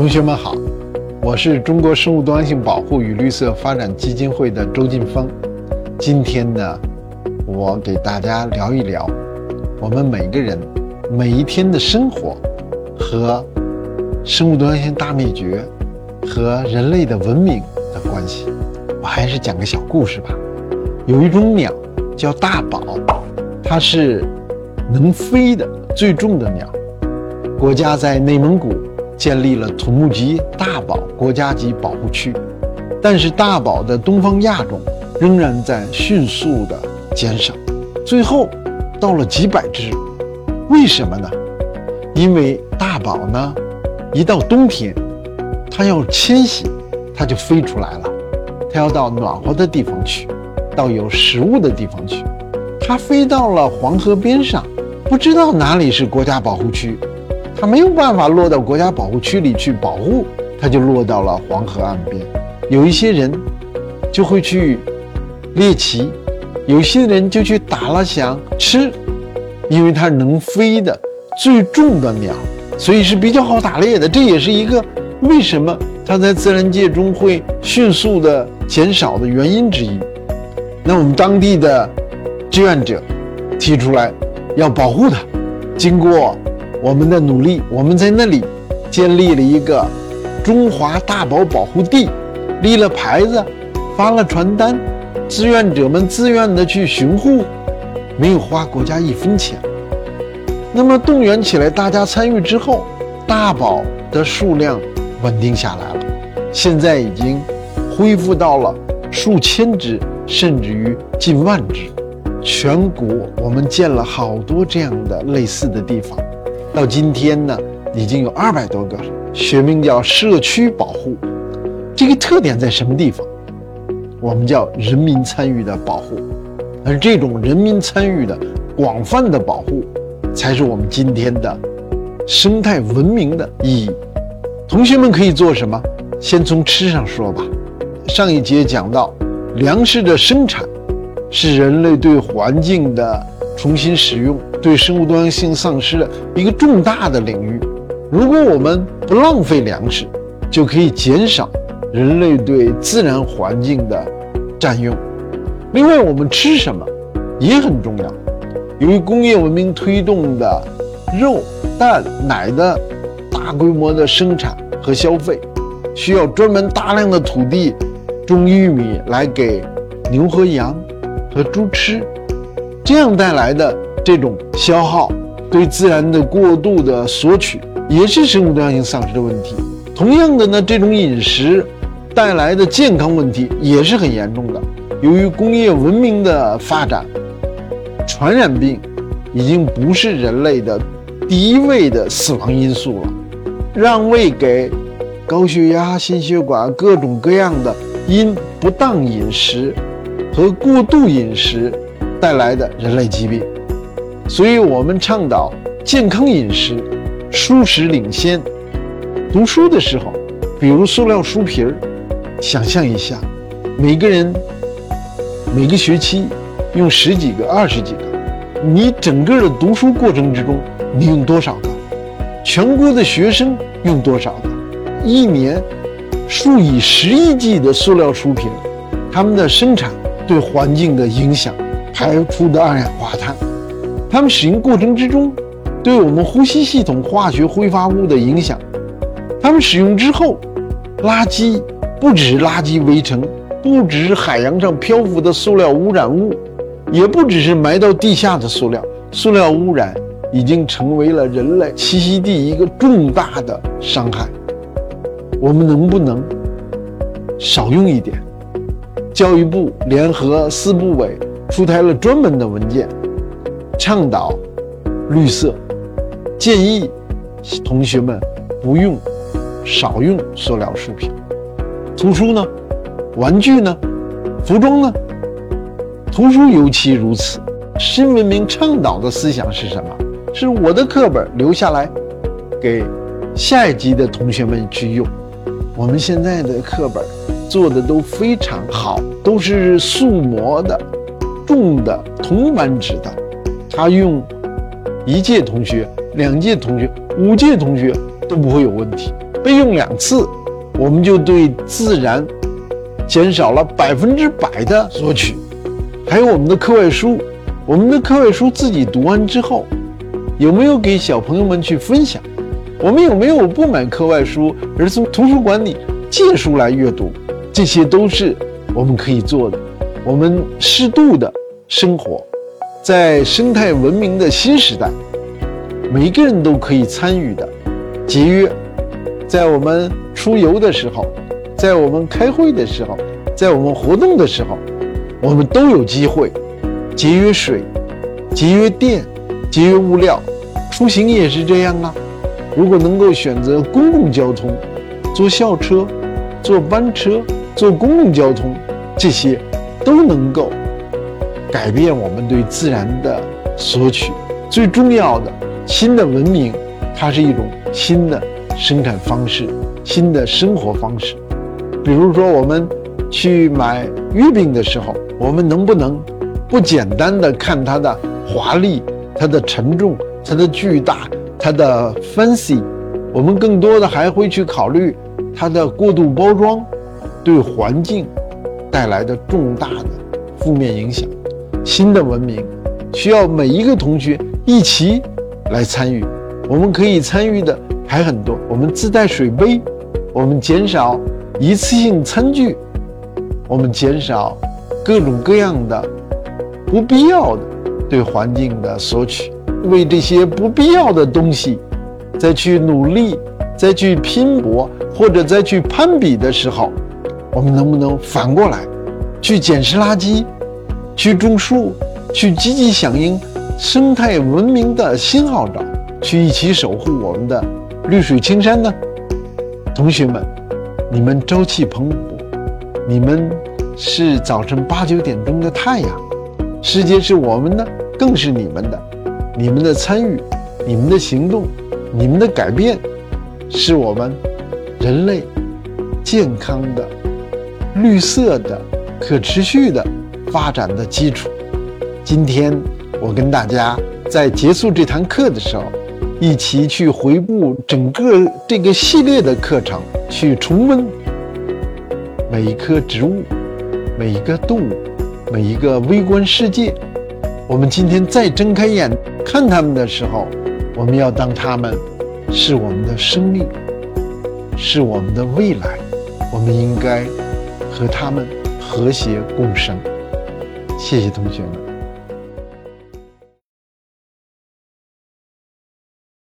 同学们好，我是中国生物多样性保护与绿色发展基金会的周进峰。今天呢，我给大家聊一聊我们每个人每一天的生活和生物多样性大灭绝和人类的文明的关系。我还是讲个小故事吧。有一种鸟叫大宝，它是能飞的最重的鸟。国家在内蒙古。建立了土木级大宝国家级保护区，但是大宝的东方亚种仍然在迅速的减少，最后到了几百只。为什么呢？因为大宝呢，一到冬天，它要迁徙，它就飞出来了，它要到暖和的地方去，到有食物的地方去。它飞到了黄河边上，不知道哪里是国家保护区。它没有办法落到国家保护区里去保护，它就落到了黄河岸边。有一些人就会去猎奇，有些人就去打了想吃，因为它能飞的最重的鸟，所以是比较好打猎的。这也是一个为什么它在自然界中会迅速的减少的原因之一。那我们当地的志愿者提出来要保护它，经过。我们的努力，我们在那里建立了一个中华大宝保护地，立了牌子，发了传单，志愿者们自愿的去巡护，没有花国家一分钱。那么动员起来，大家参与之后，大宝的数量稳定下来了，现在已经恢复到了数千只，甚至于近万只。全国我们建了好多这样的类似的地方。到今天呢，已经有二百多个，学名叫社区保护。这个特点在什么地方？我们叫人民参与的保护，而这种人民参与的广泛的保护，才是我们今天的生态文明的意义。同学们可以做什么？先从吃上说吧。上一节讲到，粮食的生产是人类对环境的重新使用。对生物多样性丧失的一个重大的领域。如果我们不浪费粮食，就可以减少人类对自然环境的占用。另外，我们吃什么也很重要。由于工业文明推动的肉、蛋、奶的大规模的生产和消费，需要专门大量的土地种玉米来给牛和羊和猪吃，这样带来的。这种消耗对自然的过度的索取，也是生物多样性丧失的问题。同样的呢，这种饮食带来的健康问题也是很严重的。由于工业文明的发展，传染病已经不是人类的第一位的死亡因素了。让位给高血压、心血管各种各样的因不当饮食和过度饮食带来的人类疾病。所以我们倡导健康饮食，舒适领先。读书的时候，比如塑料书皮儿，想象一下，每个人每个学期用十几个、二十几个，你整个的读书过程之中，你用多少个？全国的学生用多少个？一年数以十亿计的塑料书皮，它们的生产对环境的影响，排出的二氧化碳。它们使用过程之中，对我们呼吸系统化学挥发物的影响。它们使用之后，垃圾不只是垃圾围城，不只是海洋上漂浮的塑料污染物，也不只是埋到地下的塑料。塑料污染已经成为了人类栖息地一个重大的伤害。我们能不能少用一点？教育部联合四部委出台了专门的文件。倡导绿色，建议同学们不用少用塑料书品。图书呢？玩具呢？服装呢？图书尤其如此。新文明倡导的思想是什么？是我的课本留下来给下一级的同学们去用。我们现在的课本做的都非常好，都是塑模的、重的铜版纸的。他用一届同学、两届同学、五届同学都不会有问题。备用两次，我们就对自然减少了百分之百的索取。还有我们的课外书，我们的课外书自己读完之后，有没有给小朋友们去分享？我们有没有不买课外书，而从图书馆里借书来阅读？这些都是我们可以做的。我们适度的生活，在生态文明的新时代，每一个人都可以参与的节约。在我们出游的时候，在我们开会的时候，在我们活动的时候，我们都有机会节约水、节约电、节约物料。出行也是这样啊。如果能够选择公共交通，坐校车、坐班车、坐公共交通，这些。都能够改变我们对自然的索取。最重要的，新的文明，它是一种新的生产方式，新的生活方式。比如说，我们去买月饼的时候，我们能不能不简单的看它的华丽、它的沉重、它的巨大、它的 fancy？我们更多的还会去考虑它的过度包装对环境。带来的重大的负面影响，新的文明需要每一个同学一起来参与。我们可以参与的还很多，我们自带水杯，我们减少一次性餐具，我们减少各种各样的不必要的对环境的索取。为这些不必要的东西再去努力、再去拼搏或者再去攀比的时候。我们能不能反过来，去捡拾垃圾，去种树，去积极响应生态文明的新号召，去一起守护我们的绿水青山呢？同学们，你们朝气蓬勃，你们是早晨八九点钟的太阳，世界是我们的，更是你们的。你们的参与，你们的行动，你们的改变，是我们人类健康的。绿色的、可持续的发展的基础。今天我跟大家在结束这堂课的时候，一起去回顾整个这个系列的课程，去重温每一棵植物、每一个动物、每一个微观世界。我们今天再睁开眼看它们的时候，我们要当它们是我们的生命，是我们的未来。我们应该。和他们和谐共生，谢谢同学们。